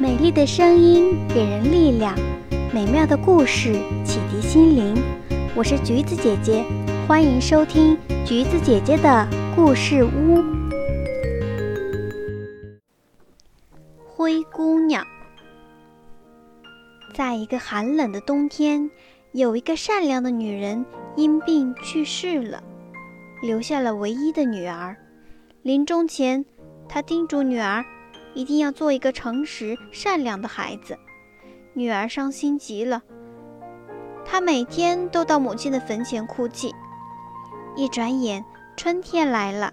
美丽的声音给人力量，美妙的故事启迪心灵。我是橘子姐姐，欢迎收听橘子姐姐的故事屋。灰姑娘，在一个寒冷的冬天，有一个善良的女人因病去世了，留下了唯一的女儿。临终前，她叮嘱女儿。一定要做一个诚实善良的孩子。女儿伤心极了，她每天都到母亲的坟前哭泣。一转眼，春天来了，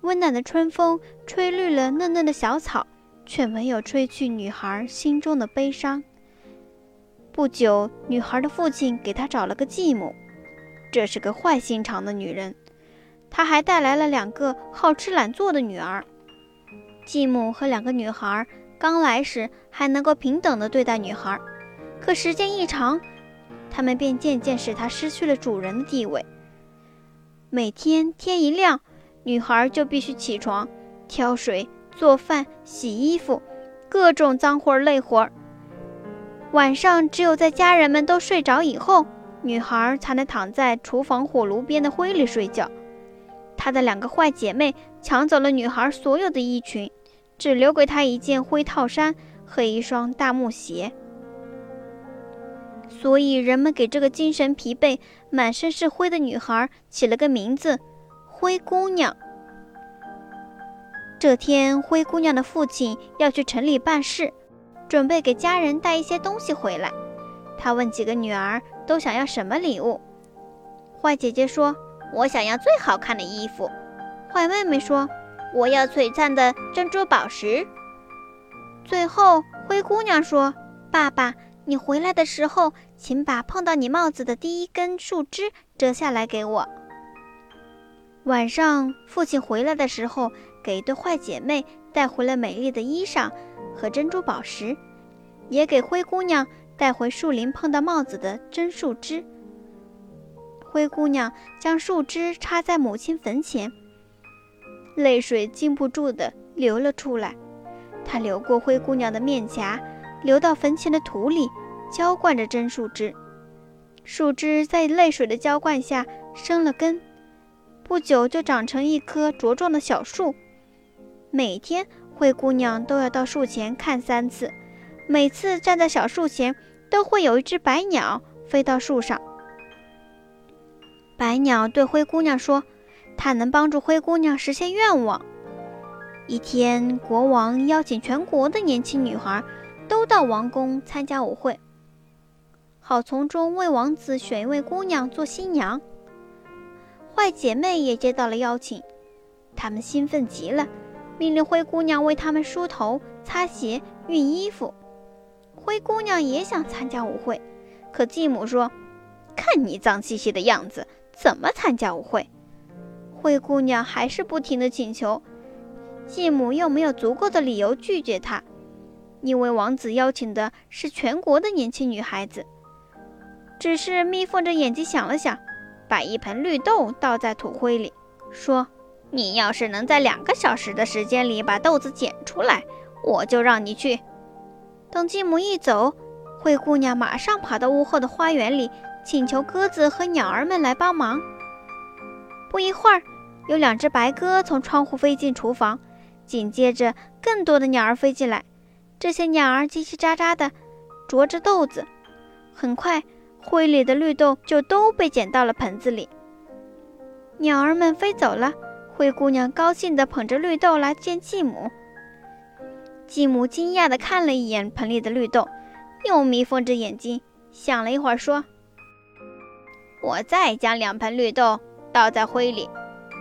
温暖的春风吹绿了嫩嫩的小草，却没有吹去女孩心中的悲伤。不久，女孩的父亲给她找了个继母，这是个坏心肠的女人。她还带来了两个好吃懒做的女儿。继母和两个女孩刚来时还能够平等地对待女孩，可时间一长，他们便渐渐使她失去了主人的地位。每天天一亮，女孩就必须起床、挑水、做饭、洗衣服，各种脏活累活。晚上只有在家人们都睡着以后，女孩才能躺在厨房火炉边的灰里睡觉。她的两个坏姐妹抢走了女孩所有的衣裙。只留给她一件灰套衫和一双大木鞋，所以人们给这个精神疲惫、满身是灰的女孩起了个名字——灰姑娘。这天，灰姑娘的父亲要去城里办事，准备给家人带一些东西回来。他问几个女儿都想要什么礼物。坏姐姐说：“我想要最好看的衣服。”坏妹妹说。我要璀璨的珍珠宝石。最后，灰姑娘说：“爸爸，你回来的时候，请把碰到你帽子的第一根树枝折下来给我。”晚上，父亲回来的时候，给一对坏姐妹带回了美丽的衣裳和珍珠宝石，也给灰姑娘带回树林碰到帽子的真树枝。灰姑娘将树枝插在母亲坟前。泪水禁不住的流了出来，它流过灰姑娘的面颊，流到坟前的土里，浇灌着真树枝。树枝在泪水的浇灌下生了根，不久就长成一棵茁壮的小树。每天，灰姑娘都要到树前看三次，每次站在小树前，都会有一只白鸟飞到树上。白鸟对灰姑娘说。他能帮助灰姑娘实现愿望。一天，国王邀请全国的年轻女孩都到王宫参加舞会，好从中为王子选一位姑娘做新娘。坏姐妹也接到了邀请，她们兴奋极了，命令灰姑娘为她们梳头、擦鞋、熨衣服。灰姑娘也想参加舞会，可继母说：“看你脏兮兮的样子，怎么参加舞会？”灰姑娘还是不停地请求，继母又没有足够的理由拒绝她，因为王子邀请的是全国的年轻女孩子。只是眯缝着眼睛想了想，把一盆绿豆倒在土灰里，说：“你要是能在两个小时的时间里把豆子捡出来，我就让你去。”等继母一走，灰姑娘马上跑到屋后的花园里，请求鸽子和鸟儿们来帮忙。不一会儿，有两只白鸽从窗户飞进厨房，紧接着更多的鸟儿飞进来。这些鸟儿叽叽喳喳地啄着豆子，很快灰里的绿豆就都被捡到了盆子里。鸟儿们飞走了，灰姑娘高兴地捧着绿豆来见继母。继母惊讶地看了一眼盆里的绿豆，又眯缝着眼睛想了一会儿，说：“我再将两盆绿豆。”倒在灰里，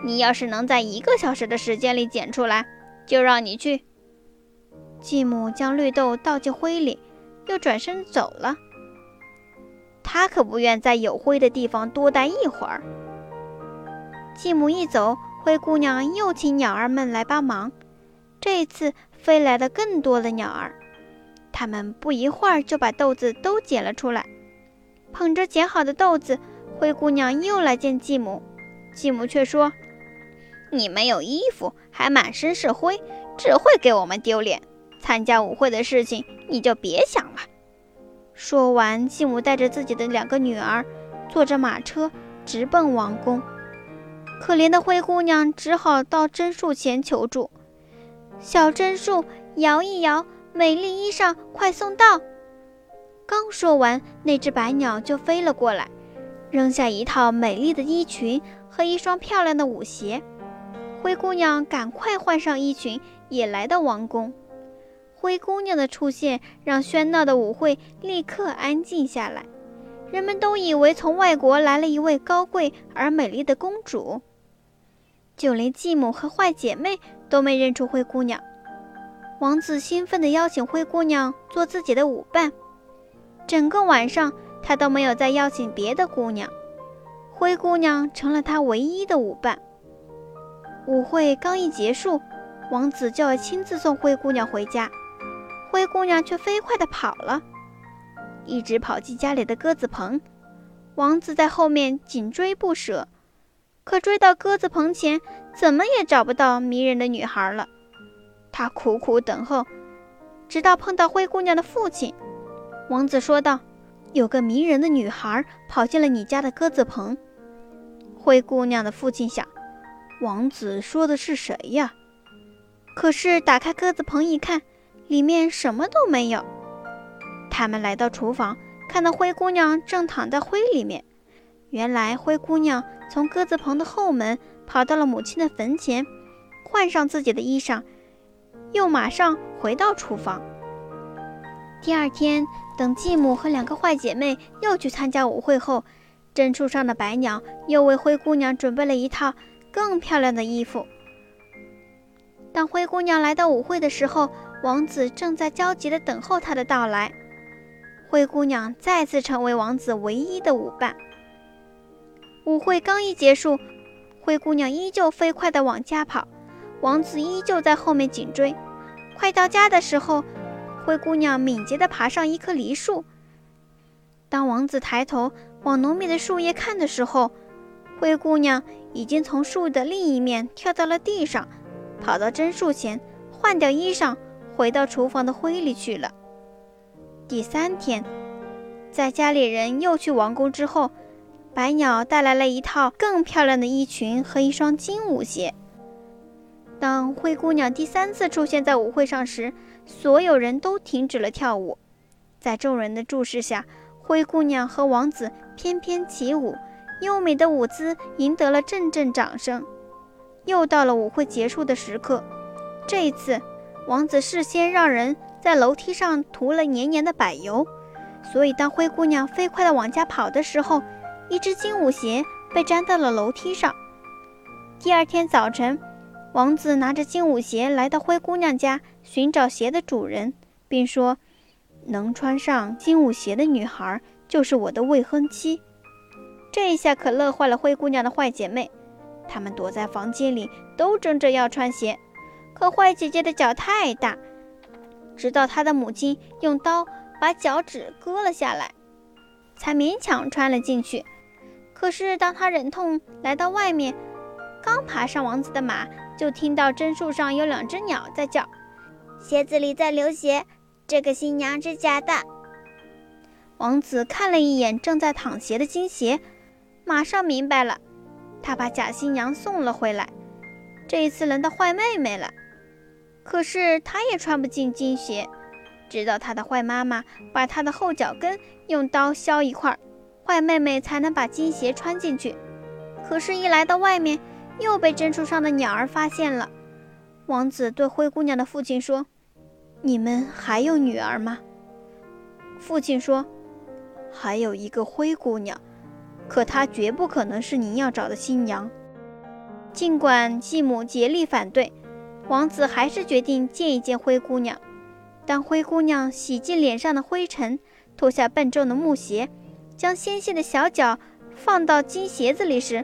你要是能在一个小时的时间里捡出来，就让你去。继母将绿豆倒进灰里，又转身走了。她可不愿在有灰的地方多待一会儿。继母一走，灰姑娘又请鸟儿们来帮忙。这次飞来的更多的鸟儿，它们不一会儿就把豆子都捡了出来。捧着捡好的豆子，灰姑娘又来见继母。继母却说：“你没有衣服，还满身是灰，只会给我们丢脸。参加舞会的事情你就别想了。说完，继母带着自己的两个女儿，坐着马车直奔王宫。可怜的灰姑娘只好到榛树前求助：“小榛树，摇一摇，美丽衣裳快送到！”刚说完，那只白鸟就飞了过来，扔下一套美丽的衣裙和一双漂亮的舞鞋。灰姑娘赶快换上衣裙，也来到王宫。灰姑娘的出现让喧闹的舞会立刻安静下来，人们都以为从外国来了一位高贵而美丽的公主。就连继母和坏姐妹都没认出灰姑娘。王子兴奋地邀请灰姑娘做自己的舞伴，整个晚上他都没有再邀请别的姑娘，灰姑娘成了他唯一的舞伴。舞会刚一结束，王子就要亲自送灰姑娘回家，灰姑娘却飞快地跑了，一直跑进家里的鸽子棚，王子在后面紧追不舍。可追到鸽子棚前，怎么也找不到迷人的女孩了。他苦苦等候，直到碰到灰姑娘的父亲。王子说道：“有个迷人的女孩跑进了你家的鸽子棚。”灰姑娘的父亲想：“王子说的是谁呀？”可是打开鸽子棚一看，里面什么都没有。他们来到厨房，看到灰姑娘正躺在灰里面。原来灰姑娘从鸽子棚的后门跑到了母亲的坟前，换上自己的衣裳，又马上回到厨房。第二天，等继母和两个坏姐妹又去参加舞会后，榛树上的白鸟又为灰姑娘准备了一套更漂亮的衣服。当灰姑娘来到舞会的时候，王子正在焦急地等候她的到来。灰姑娘再次成为王子唯一的舞伴。舞会刚一结束，灰姑娘依旧飞快地往家跑，王子依旧在后面紧追。快到家的时候，灰姑娘敏捷地爬上一棵梨树。当王子抬头往浓密的树叶看的时候，灰姑娘已经从树的另一面跳到了地上，跑到榛树前，换掉衣裳，回到厨房的灰里去了。第三天，在家里人又去王宫之后。白鸟带来了一套更漂亮的衣裙和一双金舞鞋。当灰姑娘第三次出现在舞会上时，所有人都停止了跳舞。在众人的注视下，灰姑娘和王子翩翩起舞，优美的舞姿赢得了阵阵掌声。又到了舞会结束的时刻，这一次，王子事先让人在楼梯上涂了黏黏的柏油，所以当灰姑娘飞快地往家跑的时候，一只金舞鞋被粘到了楼梯上。第二天早晨，王子拿着金舞鞋来到灰姑娘家寻找鞋的主人，并说：“能穿上金舞鞋的女孩就是我的未婚妻。”这一下可乐坏了灰姑娘的坏姐妹，她们躲在房间里都争着要穿鞋。可坏姐姐的脚太大，直到她的母亲用刀把脚趾割了下来，才勉强穿了进去。可是，当她忍痛来到外面，刚爬上王子的马，就听到榛树上有两只鸟在叫：“鞋子里在流血，这个新娘是假的。”王子看了一眼正在淌血的金鞋，马上明白了，他把假新娘送了回来。这一次轮到坏妹妹了，可是她也穿不进金鞋，直到她的坏妈妈把她的后脚跟用刀削一块。坏妹妹才能把金鞋穿进去，可是，一来到外面，又被针树上的鸟儿发现了。王子对灰姑娘的父亲说：“你们还有女儿吗？”父亲说：“还有一个灰姑娘，可她绝不可能是您要找的新娘。”尽管继母竭力反对，王子还是决定见一见灰姑娘。当灰姑娘洗净脸上的灰尘，脱下笨重的木鞋。将纤细的小脚放到金鞋子里时，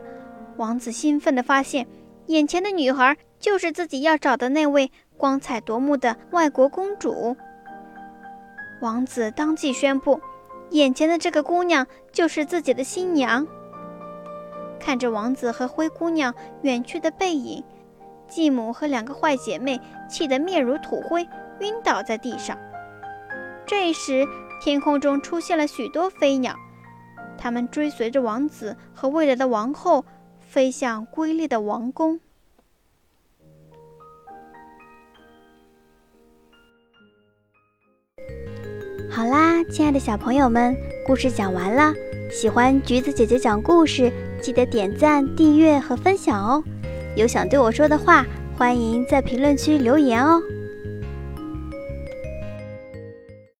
王子兴奋地发现，眼前的女孩就是自己要找的那位光彩夺目的外国公主。王子当即宣布，眼前的这个姑娘就是自己的新娘。看着王子和灰姑娘远去的背影，继母和两个坏姐妹气得面如土灰，晕倒在地上。这时，天空中出现了许多飞鸟，它们追随着王子和未来的王后，飞向瑰丽的王宫。好啦，亲爱的小朋友们，故事讲完了。喜欢橘子姐姐讲故事，记得点赞、订阅和分享哦。有想对我说的话，欢迎在评论区留言哦。